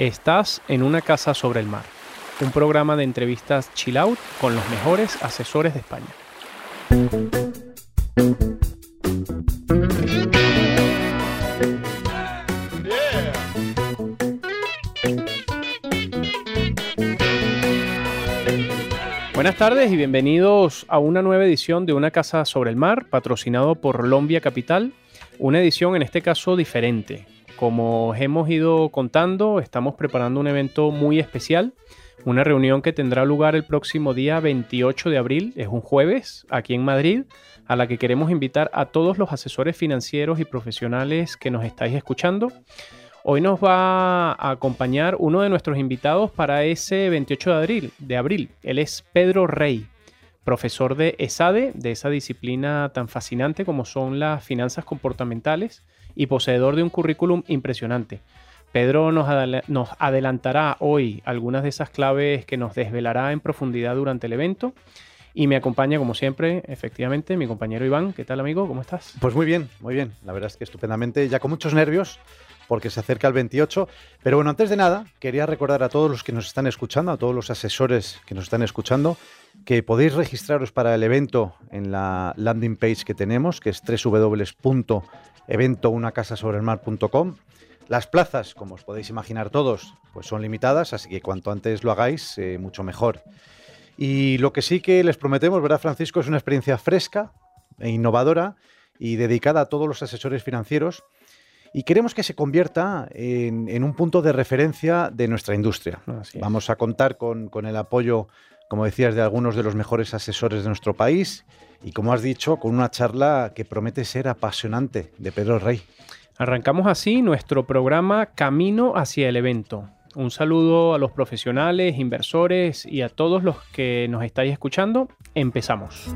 Estás en una casa sobre el mar, un programa de entrevistas chill out con los mejores asesores de España. Buenas tardes y bienvenidos a una nueva edición de Una Casa sobre el Mar, patrocinado por Lombia Capital, una edición en este caso diferente, como hemos ido contando, estamos preparando un evento muy especial, una reunión que tendrá lugar el próximo día 28 de abril, es un jueves, aquí en Madrid, a la que queremos invitar a todos los asesores financieros y profesionales que nos estáis escuchando. Hoy nos va a acompañar uno de nuestros invitados para ese 28 de abril. De abril. Él es Pedro Rey, profesor de ESADE, de esa disciplina tan fascinante como son las finanzas comportamentales y poseedor de un currículum impresionante. Pedro nos, adelantará hoy algunas de esas claves que nos desvelará en profundidad durante el evento. Y me acompaña, como siempre, efectivamente, mi compañero Iván. ¿Qué tal, amigo? ¿Cómo estás? Pues muy bien, muy bien. La verdad es que estupendamente, ya con muchos nervios, porque se acerca el 28. Pero bueno, antes de nada, quería recordar a todos los que nos están escuchando, a todos los asesores que nos están escuchando, que podéis registraros para el evento en la landing page que tenemos, que es www.eventounacasasobrelmar.com. Las plazas, como os podéis imaginar todos, pues son limitadas, así que cuanto antes lo hagáis, eh, mucho mejor. Y lo que sí que les prometemos, ¿verdad, Francisco? Es una experiencia fresca e innovadora y dedicada a todos los asesores financieros. Y queremos que se convierta en, un punto de referencia de nuestra industria. Vamos a contar con, con el apoyo como decías, de algunos de los mejores asesores de nuestro país y, como has dicho, con una charla que promete ser apasionante de Pedro Rey. Arrancamos así nuestro programa Camino hacia el evento. Un saludo a los profesionales, inversores y a todos los que nos estáis escuchando. Empezamos.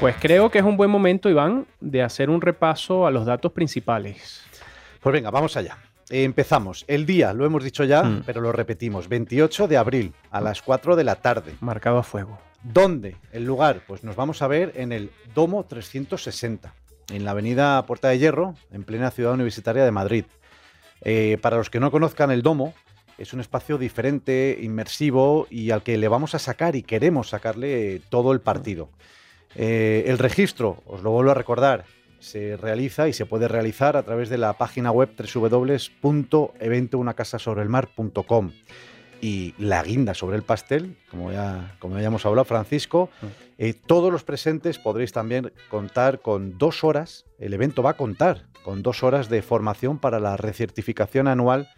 Pues creo que es un buen momento, Iván, de hacer un repaso a los datos principales. Pues venga, vamos allá. Empezamos. El día, lo hemos dicho ya, mm. pero lo repetimos. 28 de abril, a las 4 de la tarde. Marcado a fuego. ¿Dónde? El lugar, pues nos vamos a ver en el Domo 360, en la avenida Puerta de Hierro, en plena ciudad universitaria de Madrid. Eh, para los que no conozcan el Domo, es un espacio diferente, inmersivo y al que le vamos a sacar y queremos sacarle todo el partido. Eh, el registro, os lo vuelvo a recordar, se realiza y se puede realizar a través de la página web www.eventounacasasobrelmar.com. Y la guinda sobre el pastel, como ya, como ya hemos hablado, Francisco, mm. eh, todos los presentes podréis también contar con dos horas, el evento va a contar con dos horas de formación para la recertificación anual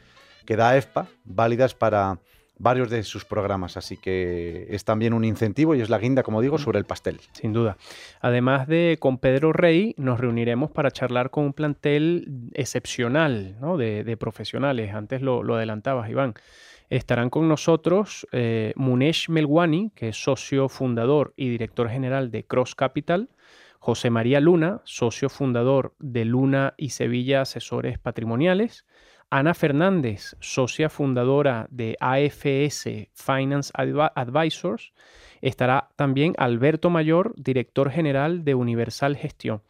que da EFPA, válidas para varios de sus programas, así que es también un incentivo y es la guinda, como digo, sobre el pastel. Sin duda. Además de con Pedro Rey, nos reuniremos para charlar con un plantel excepcional de, profesionales. Antes lo, adelantabas, Iván. Estarán con nosotros eh, Munesh Melwani, que es socio fundador y director general de Cross Capital, José María Luna, socio fundador de Luna y Sevilla Asesores Patrimoniales, Ana Fernández, socia fundadora de AFS Finance Advisors. Estará también Alberto Mayor, director general de Universal Gestión.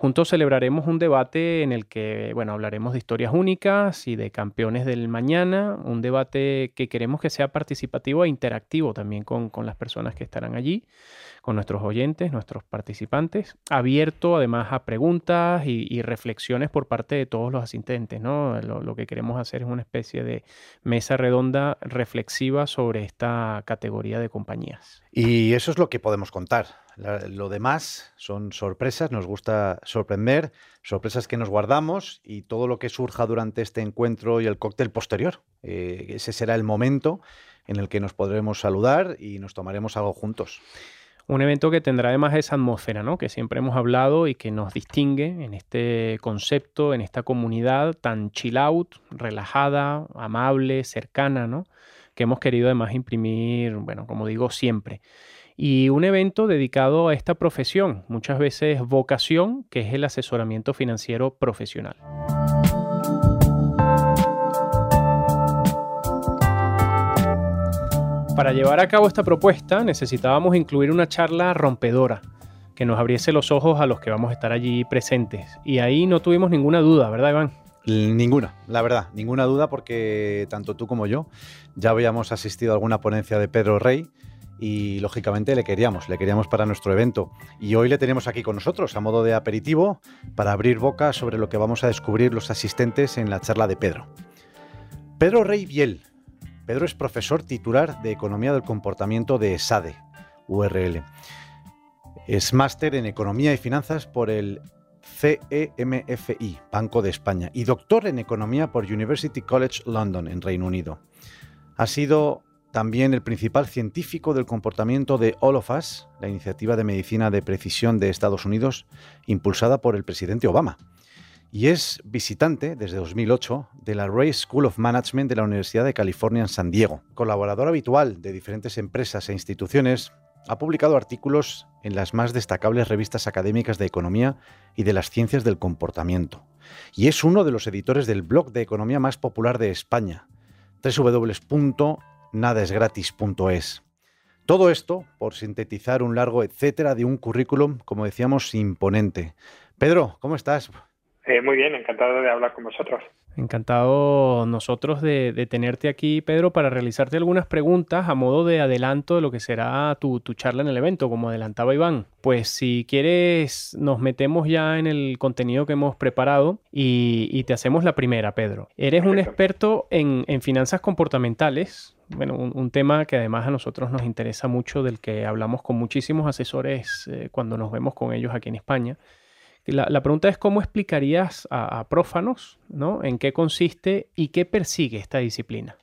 Juntos celebraremos un debate en el que, bueno, hablaremos de historias únicas y de campeones del mañana, un debate que queremos que sea participativo e interactivo también con, las personas que estarán allí con nuestros oyentes, nuestros participantes, abierto además a preguntas y, reflexiones por parte de todos los asistentes. ¿no? Lo, que queremos hacer es una especie de mesa redonda reflexiva sobre esta categoría de compañías. Y eso es lo que podemos contar. lo demás son sorpresas, nos gusta sorprender, sorpresas que nos guardamos y todo lo que surja durante este encuentro y el cóctel posterior. Eh, ese será el momento en el que nos podremos saludar y nos tomaremos algo juntos. Un evento que tendrá además esa atmósfera, ¿no? Que siempre hemos hablado y que nos distingue en este concepto, en esta comunidad tan chill out, relajada, amable, cercana, ¿no? Que hemos querido además imprimir, bueno, como digo, siempre. Y un evento dedicado a esta profesión, muchas veces vocación, que es el asesoramiento financiero profesional. Para llevar a cabo esta propuesta necesitábamos incluir una charla rompedora, que nos abriese los ojos a los que vamos a estar allí presentes. Y ahí no tuvimos ninguna duda, ¿verdad, Iván? Ninguna, la verdad, ninguna duda porque tanto tú como yo ya habíamos asistido a alguna ponencia de Pedro Rey y lógicamente le queríamos, le queríamos para nuestro evento. Y hoy le tenemos aquí con nosotros a modo de aperitivo para abrir boca sobre lo que vamos a descubrir los asistentes en la charla de Pedro. Pedro Rey Biel. Pedro es profesor titular de Economía del Comportamiento de SADE, URL. Es máster en Economía y Finanzas por el CEMFI, Banco de España, y doctor en Economía por University College London, en Reino Unido. Ha sido también el principal científico del comportamiento de All of Us, la iniciativa de medicina de precisión de Estados Unidos, impulsada por el presidente Obama. Y es visitante desde 2008 de la Ray School of Management de la Universidad de California en San Diego. Colaborador habitual de diferentes empresas e instituciones, ha publicado artículos en las más destacables revistas académicas de economía y de las ciencias del comportamiento. Y es uno de los editores del blog de economía más popular de España, www.nadesgratis.es. Todo esto por sintetizar un largo etcétera de un currículum, como decíamos, imponente. Pedro, ¿cómo estás? Eh, muy bien, encantado de hablar con vosotros. Encantado nosotros de, tenerte aquí, Pedro, para realizarte algunas preguntas a modo de adelanto de lo que será tu, charla en el evento, como adelantaba Iván. Pues si quieres, nos metemos ya en el contenido que hemos preparado y, te hacemos la primera, Pedro. Eres un experto en, finanzas comportamentales, bueno, un, tema que además a nosotros nos interesa mucho, del que hablamos con muchísimos asesores eh, cuando nos vemos con ellos aquí en España. La, pregunta es cómo explicarías a, prófanos, ¿no? En qué consiste y qué persigue esta disciplina.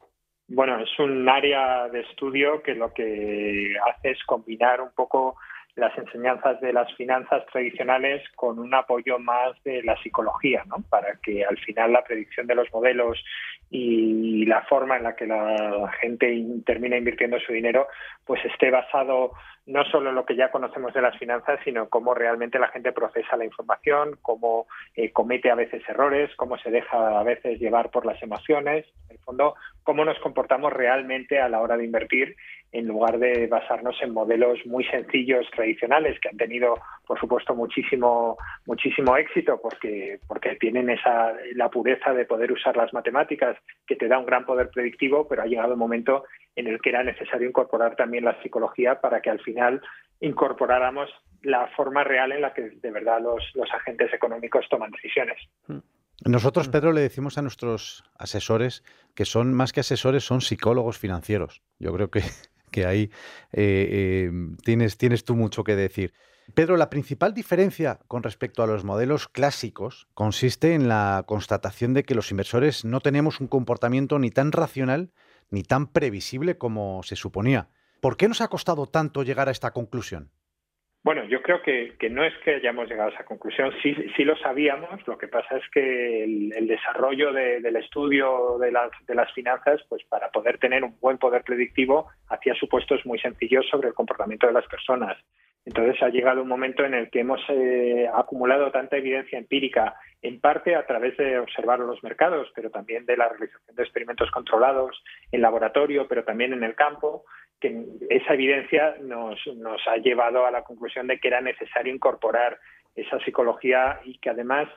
Bueno, es un área de estudio que lo que hace es combinar un poco las enseñanzas de las finanzas tradicionales con un apoyo más de la psicología, ¿no? Para que al final la predicción de los modelos y la forma en la que la gente termina invirtiendo su dinero, pues esté basado no solo en lo que ya conocemos de las finanzas, sino cómo realmente la gente procesa la información, cómo eh, comete a veces errores, cómo se deja a veces llevar por las emociones, en el fondo, cómo nos comportamos realmente a la hora de invertir en lugar de basarnos en modelos muy sencillos tradicionales que han tenido por supuesto muchísimo muchísimo éxito porque porque tienen esa la pureza de poder usar las matemáticas que te da un gran poder predictivo pero ha llegado el momento en el que era necesario incorporar también la psicología para que al final incorporáramos la forma real en la que de verdad los, los agentes económicos toman decisiones. Hmm. Nosotros, hmm. Pedro, le decimos a nuestros asesores que son más que asesores, son psicólogos financieros. Yo creo que que ahí eh, eh, tienes, tienes tú mucho que decir. Pedro, la principal diferencia con respecto a los modelos clásicos consiste en la constatación de que los inversores no tenemos un comportamiento ni tan racional ni tan previsible como se suponía. ¿Por qué nos ha costado tanto llegar a esta conclusión? Bueno, yo creo que, no es que hayamos llegado a esa conclusión, sí, sí lo sabíamos, lo que pasa es que el, desarrollo del estudio de las, de las finanzas, pues para poder tener un buen poder predictivo, hacía supuestos muy sencillos sobre el comportamiento de las personas. Entonces ha llegado un momento en el que hemos eh, acumulado tanta evidencia empírica, en parte a través de observar los mercados, pero también de la realización de experimentos controlados en laboratorio, pero también en el campo, que esa evidencia nos, nos ha llevado a la conclusión de que era necesario incorporar esa psicología y que además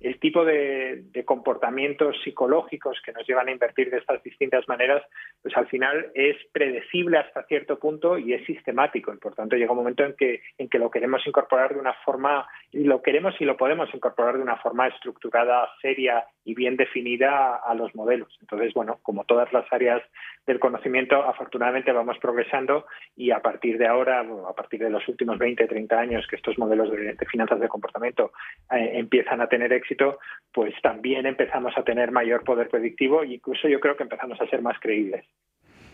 el tipo de, comportamientos psicológicos que nos llevan a invertir de estas distintas maneras, pues al final es predecible hasta cierto punto y es sistemático. Y por tanto llega un momento en que, en que lo queremos incorporar de una forma, y lo queremos y lo podemos incorporar de una forma estructurada, seria y bien definida a los modelos. Entonces, bueno, como todas las áreas del conocimiento, afortunadamente vamos progresando y a partir de ahora, a partir de los últimos 20, 30 años que estos modelos de, finanzas de comportamiento eh, empiezan a tener éxito, pues también empezamos a tener mayor poder predictivo e incluso yo creo que empezamos a ser más creíbles.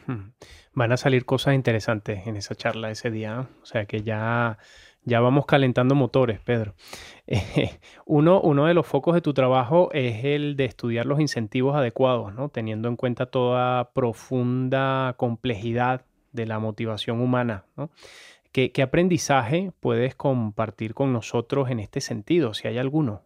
Hmm. Van a salir cosas interesantes en esa charla ese día, ¿eh? o sea que ya ya vamos calentando motores, Pedro. uno, uno, de los focos de tu trabajo es el de estudiar los incentivos adecuados, teniendo en cuenta toda profunda complejidad de la motivación humana. ¿Qué, aprendizaje puedes compartir con nosotros en este sentido, si hay alguno?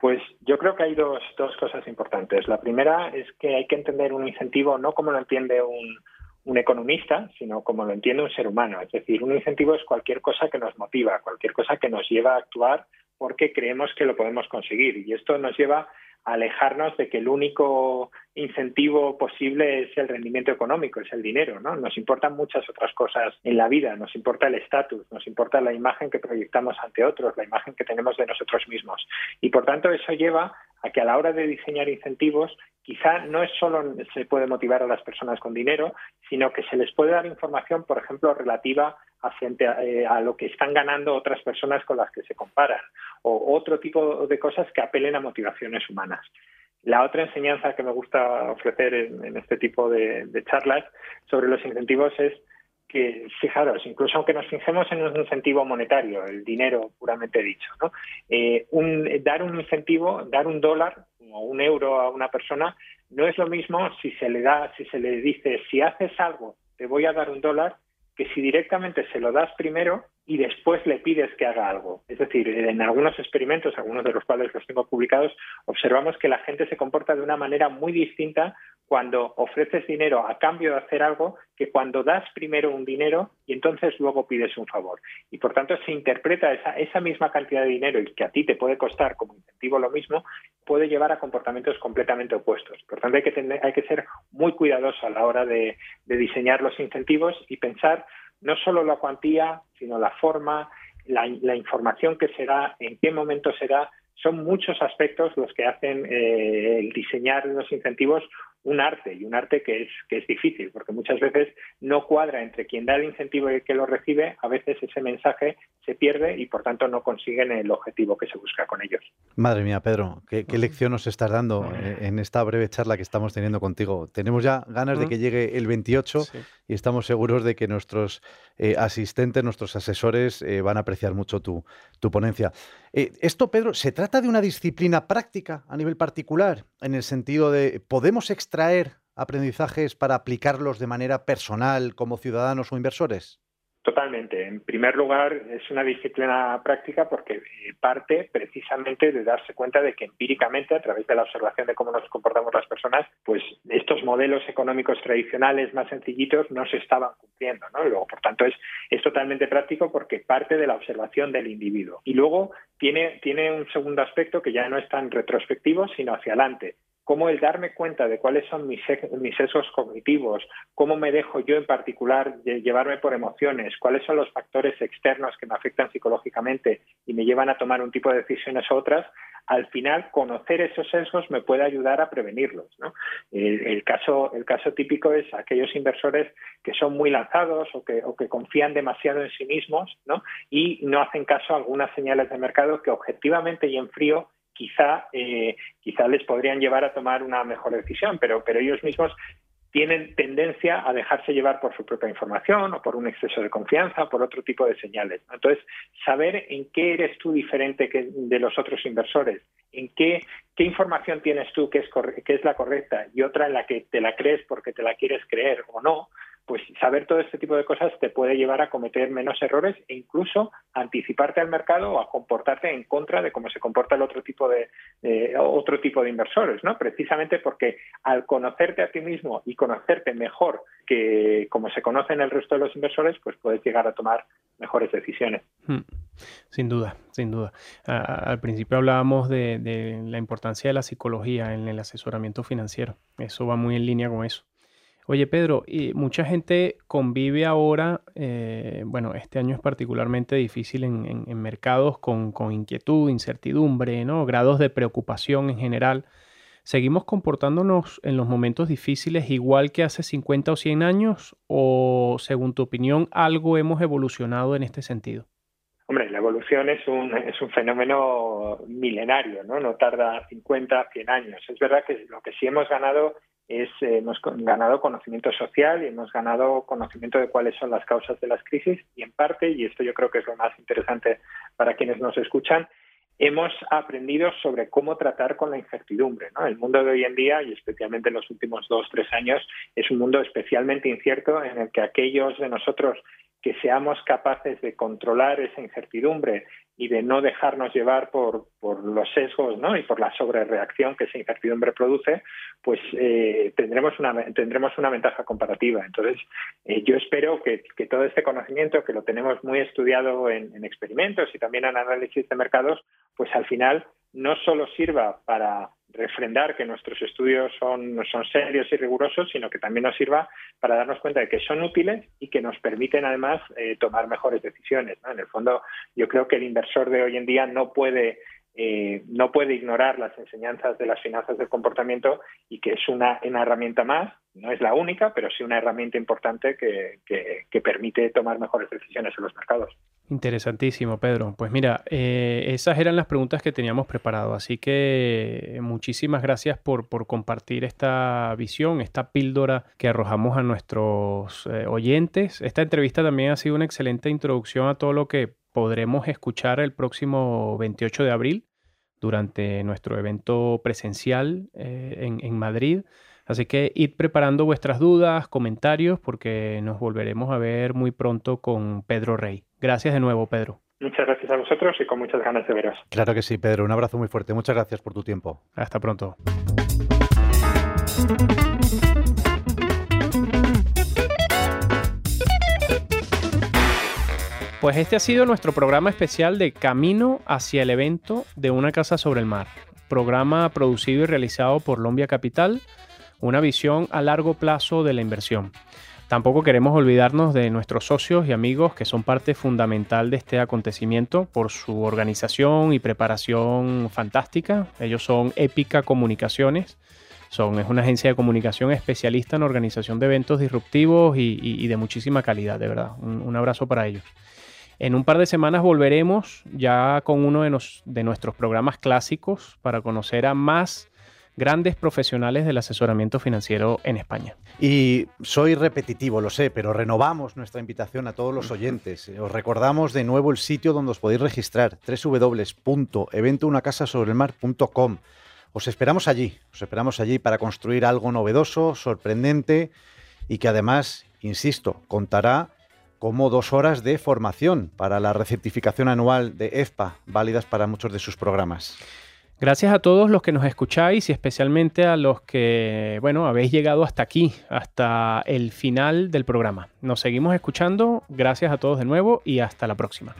Pues yo creo que hay dos, cosas importantes. La primera es que hay que entender un incentivo no como lo entiende un economista, sino como lo entiende un ser humano. Es decir, un incentivo es cualquier cosa que nos motiva, cualquier cosa que nos lleva a actuar porque creemos que lo podemos conseguir. Y esto nos lleva alejarnos de que el único incentivo posible es el rendimiento económico, es el dinero, ¿no? Nos importan muchas otras cosas en la vida, nos importa el estatus, nos importa la imagen que proyectamos ante otros, la imagen que tenemos de nosotros mismos. Y por tanto eso lleva a que a la hora de diseñar incentivos quizá no es solo se puede motivar a las personas con dinero, sino que se les puede dar información, por ejemplo, relativa a, eh, a, lo que están ganando otras personas con las que se comparan o otro tipo de cosas que apelen a motivaciones humanas. La otra enseñanza que me gusta ofrecer en, este tipo de, charlas sobre los incentivos es que, fijaros, incluso aunque nos fijemos en un incentivo monetario, el dinero puramente dicho, ¿no? Eh, dar un incentivo, dar un dólar o un euro a una persona no es lo mismo si se le da, si se le dice, si haces algo, te voy a dar un dólar, que si directamente se lo das primero y después le pides que haga algo. Es decir, en algunos experimentos, algunos de los cuales los tengo publicados, observamos que la gente se comporta de una manera muy distinta cuando ofreces dinero a cambio de hacer algo que cuando das primero un dinero y entonces luego pides un favor. Y por tanto se interpreta esa, misma cantidad de dinero y que a ti te puede costar como incentivo lo mismo, puede llevar a comportamientos completamente opuestos. Por tanto hay que, tener, hay que ser muy cuidadoso a la hora de diseñar los incentivos y pensar no solo la cuantía, sino la forma, la, la información que será, en qué momento será, son muchos aspectos los que hacen eh, el diseñar los incentivos un arte y un arte que es que es difícil porque muchas veces no cuadra entre quien da el incentivo y el que lo recibe a veces ese mensaje se pierde y por tanto no consiguen el objetivo que se busca con ellos. Madre mía Pedro qué, lección nos estás dando eh, en esta breve charla que estamos teniendo contigo tenemos ya ganas de que llegue el 28 y estamos seguros de que nuestros eh, asistentes nuestros asesores van a apreciar mucho tu, tu ponencia. Esto Pedro se trata de una disciplina práctica a nivel particular en el sentido de podemos extraer aprendizajes para aplicarlos de manera personal como ciudadanos o inversores? Totalmente. En primer lugar, es una disciplina práctica porque eh, parte precisamente de darse cuenta de que empíricamente, a través de la observación de cómo nos comportamos las personas, pues estos modelos económicos tradicionales más sencillitos no se estaban cumpliendo. ¿no? luego, por tanto, es, es totalmente práctico porque parte de la observación del individuo. Y luego tiene, tiene un segundo aspecto que ya no es tan retrospectivo, sino hacia adelante cómo el darme cuenta de cuáles son mis, sesgos cognitivos, cómo me dejo yo en particular llevarme por emociones, cuáles son los factores externos que me afectan psicológicamente y me llevan a tomar un tipo de decisiones u otras, al final conocer esos sesgos me puede ayudar a prevenirlos. El, caso, típico es aquellos inversores que son muy lanzados o que confían demasiado en sí mismos y no hacen caso a algunas señales de mercado que objetivamente y en frío quizá, eh, les podrían llevar a tomar una mejor decisión, pero, pero ellos mismos tienen tendencia a dejarse llevar por su propia información o por un exceso de confianza o por otro tipo de señales. Entonces, saber en qué eres tú diferente de los otros inversores, en qué, qué información tienes tú que es, que es la correcta y otra en la que te la crees porque te la quieres creer o no, pues saber todo este tipo de cosas te puede llevar a cometer menos errores e incluso anticiparte al mercado o a comportarte en contra de cómo se comporta el otro tipo de otro tipo de inversores, ¿no? Precisamente porque al conocerte a ti mismo y conocerte mejor que como se conocen el resto de los inversores, pues puedes llegar a tomar mejores decisiones. Hmm. Sin duda, sin duda. al principio hablábamos de, de la importancia de la psicología en el asesoramiento financiero. Eso va muy en línea con eso. Oye, Pedro, y mucha gente convive ahora, eh, bueno, este año es particularmente difícil en, mercados con, inquietud, incertidumbre, ¿no? Grados de preocupación en general. ¿Seguimos comportándonos en los momentos difíciles igual que hace 50 o 100 años? ¿O, según tu opinión, algo hemos evolucionado en este sentido? Hombre, la evolución es un, es un fenómeno milenario, ¿no? No tarda 50, 100 años. Es verdad que lo que sí hemos ganado es, eh, hemos ganado conocimiento social y hemos ganado conocimiento de cuáles son las causas de las crisis y en parte, y esto yo creo que es lo más interesante para quienes nos escuchan, hemos aprendido sobre cómo tratar con la incertidumbre. El mundo de hoy en día, y especialmente en los últimos dos, tres años, es un mundo especialmente incierto en el que aquellos de nosotros que seamos capaces de controlar esa incertidumbre y de no dejarnos llevar por, por los sesgos ¿no? y por la sobrereacción que esa incertidumbre produce, pues eh, tendremos, una, tendremos una ventaja comparativa. Entonces, eh, yo espero que, que, todo este conocimiento, que lo tenemos muy estudiado en, en experimentos y también en análisis de mercados, pues al final no solo sirva para refrendar que nuestros estudios son, serios y rigurosos, sino que también nos sirva para darnos cuenta de que son útiles y que nos permiten además eh, tomar mejores decisiones. En el fondo, yo creo que el inversor de hoy en día no puede eh, no puede ignorar las enseñanzas de las finanzas del comportamiento y que es una, herramienta más, no es la única, pero sí una herramienta importante que, permite tomar mejores decisiones en los mercados. Interesantísimo, Pedro. Pues mira, eh, esas eran las preguntas que teníamos preparado, así que muchísimas gracias por, por compartir esta visión, esta píldora que arrojamos a nuestros eh, oyentes. Esta entrevista también ha sido una excelente introducción a todo lo que podremos escuchar el próximo 28 de abril durante nuestro evento presencial eh, en, Madrid. Así que id preparando vuestras dudas, comentarios, porque nos volveremos a ver muy pronto con Pedro Rey. Gracias de nuevo, Pedro. Muchas gracias a vosotros y con muchas ganas de veros. Claro que sí, Pedro. Un abrazo muy fuerte. Muchas gracias por tu tiempo. Hasta pronto. Pues este ha sido nuestro programa especial de Camino hacia el evento de Una Casa sobre el Mar. Programa producido y realizado por Lombia Capital, una visión a largo plazo de la inversión. Tampoco queremos olvidarnos de nuestros socios y amigos que son parte fundamental de este acontecimiento por su organización y preparación fantástica. Ellos son Épica Comunicaciones. Son, es una agencia de comunicación especialista en organización de eventos disruptivos y, de muchísima calidad, de verdad. un abrazo para ellos. En un par de semanas volveremos ya con uno de, nuestros programas clásicos para conocer a más grandes profesionales del asesoramiento financiero en España. Y soy repetitivo, lo sé, pero renovamos nuestra invitación a todos los oyentes. Os recordamos de nuevo el sitio donde os podéis registrar, www.eventounacasasobrelmar.com. Os esperamos allí, os esperamos allí para construir algo novedoso, sorprendente y que además, insisto, contará como dos horas de formación para la recertificación anual de EFPA, válidas para muchos de sus programas. Gracias a todos los que nos escucháis y especialmente a los que, bueno, habéis llegado hasta aquí, hasta el final del programa. Nos seguimos escuchando. Gracias a todos de nuevo y hasta la próxima.